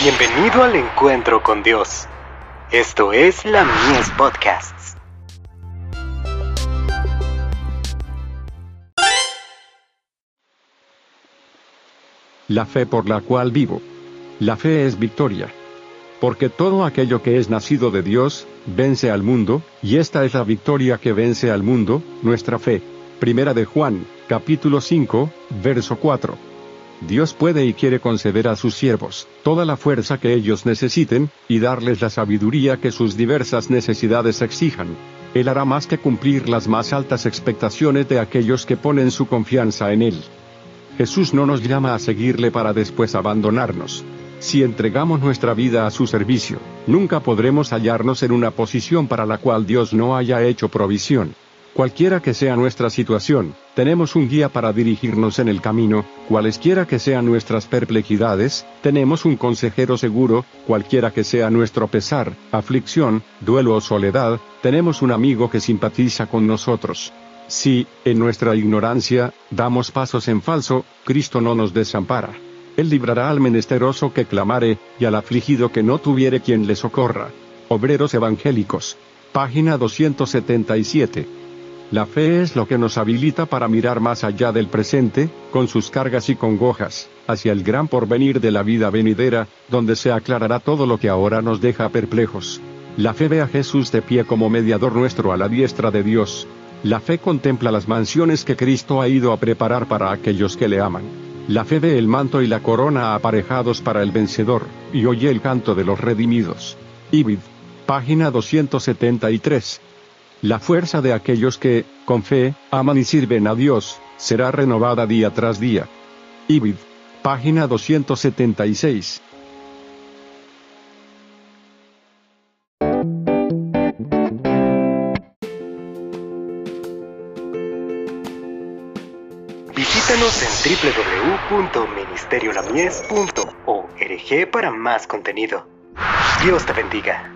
Bienvenido al encuentro con Dios. Esto es la Mies Podcasts. La fe por la cual vivo. La fe es victoria. Porque todo aquello que es nacido de Dios, vence al mundo, y esta es la victoria que vence al mundo, nuestra fe. Primera de Juan, capítulo 5, verso 4. Dios puede y quiere conceder a sus siervos toda la fuerza que ellos necesiten, y darles la sabiduría que sus diversas necesidades exijan. Él hará más que cumplir las más altas expectaciones de aquellos que ponen su confianza en Él. Jesús no nos llama a seguirle para después abandonarnos. Si entregamos nuestra vida a su servicio, nunca podremos hallarnos en una posición para la cual Dios no haya hecho provisión. Cualquiera que sea nuestra situación, tenemos un guía para dirigirnos en el camino, cualesquiera que sean nuestras perplejidades, tenemos un consejero seguro, cualquiera que sea nuestro pesar, aflicción, duelo o soledad, tenemos un amigo que simpatiza con nosotros. Si, en nuestra ignorancia, damos pasos en falso, Cristo no nos desampara. Él librará al menesteroso que clamare, y al afligido que no tuviere quien le socorra. Obreros Evangélicos. Página 277. La fe es lo que nos habilita para mirar más allá del presente, con sus cargas y congojas, hacia el gran porvenir de la vida venidera, donde se aclarará todo lo que ahora nos deja perplejos. La fe ve a Jesús de pie como mediador nuestro a la diestra de Dios. La fe contempla las mansiones que Cristo ha ido a preparar para aquellos que le aman. La fe ve el manto y la corona aparejados para el vencedor, y oye el canto de los redimidos. Ibid. Página 273. La fuerza de aquellos que, con fe, aman y sirven a Dios, será renovada día tras día. Ibid. Página 276. Visítanos en www.ministeriolamies.org para más contenido. Dios te bendiga.